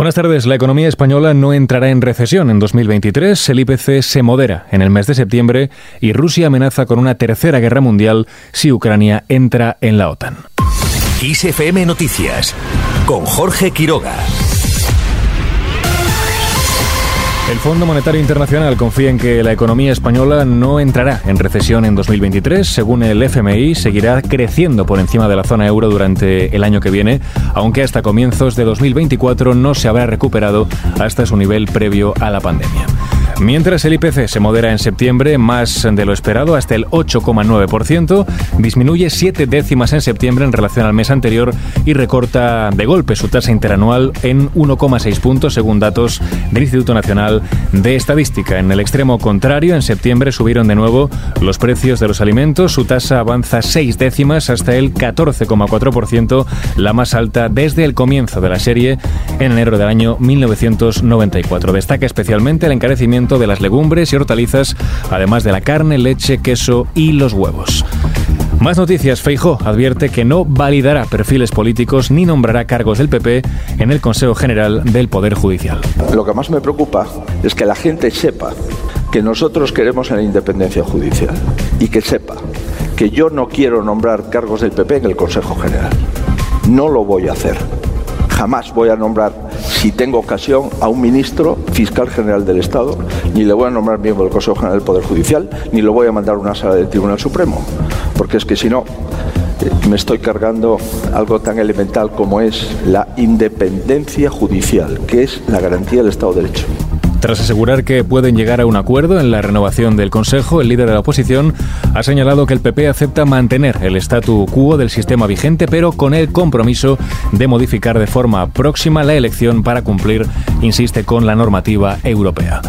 Buenas tardes. La economía española no entrará en recesión en 2023. El IPC se modera en el mes de septiembre y Rusia amenaza con una tercera guerra mundial si Ucrania entra en la OTAN. ISFM Noticias con Jorge Quiroga. El Fondo Monetario Internacional confía en que la economía española no entrará en recesión en 2023. Según el FMI, seguirá creciendo por encima de la zona euro durante el año que viene, aunque hasta comienzos de 2024 no se habrá recuperado hasta su nivel previo a la pandemia. Mientras el IPC se modera en septiembre más de lo esperado, hasta el 8,9%, disminuye siete décimas en septiembre en relación al mes anterior y recorta de golpe su tasa interanual en 1,6 puntos según datos del Instituto Nacional de Estadística. En el extremo contrario, en septiembre subieron de nuevo los precios de los alimentos, su tasa avanza seis décimas hasta el 14,4%, la más alta desde el comienzo de la serie en enero del año 1994. Destaca especialmente el encarecimiento de las legumbres y hortalizas, además de la carne, leche, queso y los huevos. Más noticias. Feijó advierte que no validará perfiles políticos ni nombrará cargos del PP en el Consejo General del Poder Judicial. Lo que más me preocupa es que la gente sepa que nosotros queremos la independencia judicial y que sepa que yo no quiero nombrar cargos del PP en el Consejo General. No lo voy a hacer. Jamás voy a nombrar si tengo ocasión, a un ministro fiscal general del Estado, ni le voy a nombrar miembro del Consejo General del Poder Judicial, ni lo voy a mandar a una sala del Tribunal Supremo, porque es que si no, eh, me estoy cargando algo tan elemental como es la independencia judicial, que es la garantía del Estado de Derecho. Tras asegurar que pueden llegar a un acuerdo en la renovación del Consejo, el líder de la oposición ha señalado que el PP acepta mantener el statu quo del sistema vigente, pero con el compromiso de modificar de forma próxima la elección para cumplir, insiste, con la normativa europea.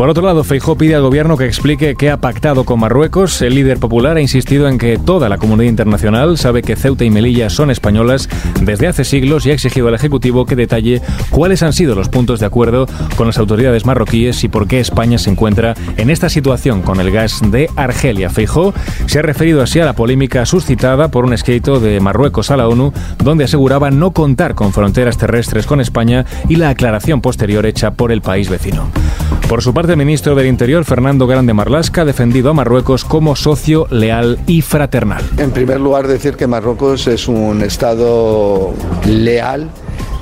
Por otro lado, Feijó pide al gobierno que explique qué ha pactado con Marruecos. El líder popular ha insistido en que toda la comunidad internacional sabe que Ceuta y Melilla son españolas desde hace siglos y ha exigido al Ejecutivo que detalle cuáles han sido los puntos de acuerdo con las autoridades marroquíes y por qué España se encuentra en esta situación con el gas de Argelia. Feijó se ha referido así a la polémica suscitada por un escrito de Marruecos a la ONU donde aseguraba no contar con fronteras terrestres con España y la aclaración posterior hecha por el país vecino. Por su parte, el ministro del Interior, Fernando Grande Marlasca, ha defendido a Marruecos como socio leal y fraternal. En primer lugar, decir que Marruecos es un Estado leal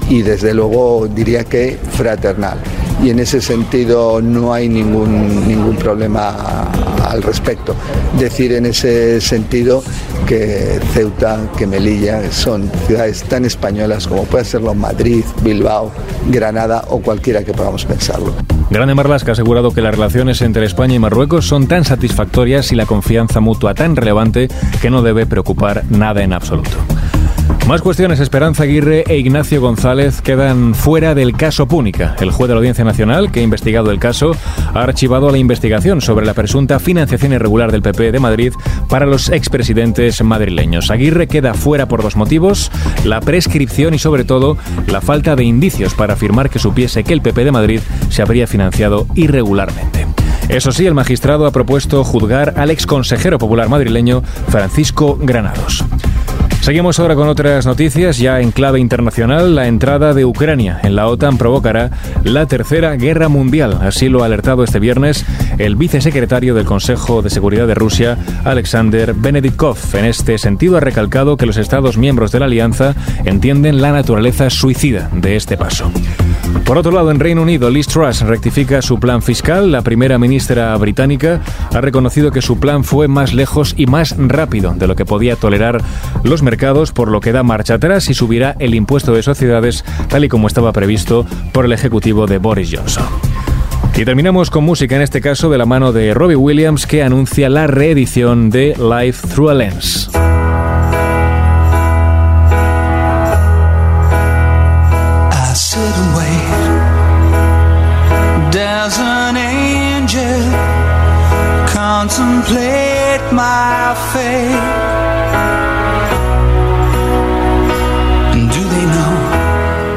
y desde luego diría que fraternal. Y en ese sentido no hay ningún, ningún problema al respecto. Decir en ese sentido que Ceuta, que Melilla son ciudades tan españolas como puede serlo Madrid, Bilbao, Granada o cualquiera que podamos pensarlo. Grande Marlasca ha asegurado que las relaciones entre España y Marruecos son tan satisfactorias y la confianza mutua tan relevante que no debe preocupar nada en absoluto. Más cuestiones. Esperanza Aguirre e Ignacio González quedan fuera del caso Púnica. El juez de la Audiencia Nacional, que ha investigado el caso, ha archivado la investigación sobre la presunta financiación irregular del PP de Madrid para los expresidentes madrileños. Aguirre queda fuera por dos motivos, la prescripción y sobre todo la falta de indicios para afirmar que supiese que el PP de Madrid se habría financiado irregularmente. Eso sí, el magistrado ha propuesto juzgar al exconsejero popular madrileño Francisco Granados. Seguimos ahora con otras noticias. Ya en clave internacional, la entrada de Ucrania en la OTAN provocará la tercera guerra mundial. Así lo ha alertado este viernes el vicesecretario del Consejo de Seguridad de Rusia, Alexander Beneditkov. En este sentido, ha recalcado que los Estados miembros de la alianza entienden la naturaleza suicida de este paso. Por otro lado, en Reino Unido, Liz Truss rectifica su plan fiscal. La primera ministra británica ha reconocido que su plan fue más lejos y más rápido de lo que podía tolerar los mercados, por lo que da marcha atrás y subirá el impuesto de sociedades tal y como estaba previsto por el ejecutivo de Boris Johnson. Y terminamos con música, en este caso de la mano de Robbie Williams, que anuncia la reedición de Life Through a Lens.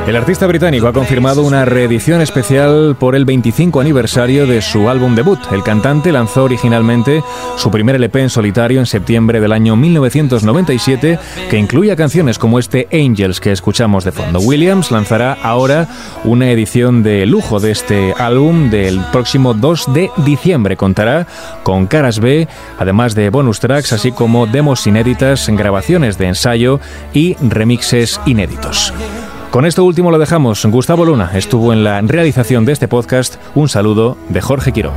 El artista británico ha confirmado una reedición especial por el 25 aniversario de su álbum debut. El cantante lanzó originalmente su primer LP en solitario en septiembre del año 1997, que incluía canciones como este Angels que escuchamos de fondo. Williams lanzará ahora una edición de lujo de este álbum del próximo 2 de diciembre. Contará con caras B, además de bonus tracks, así como demos inéditas, grabaciones de ensayo y remixes inéditos. Con esto último lo dejamos. Gustavo Luna estuvo en la realización de este podcast. Un saludo de Jorge Quiroga.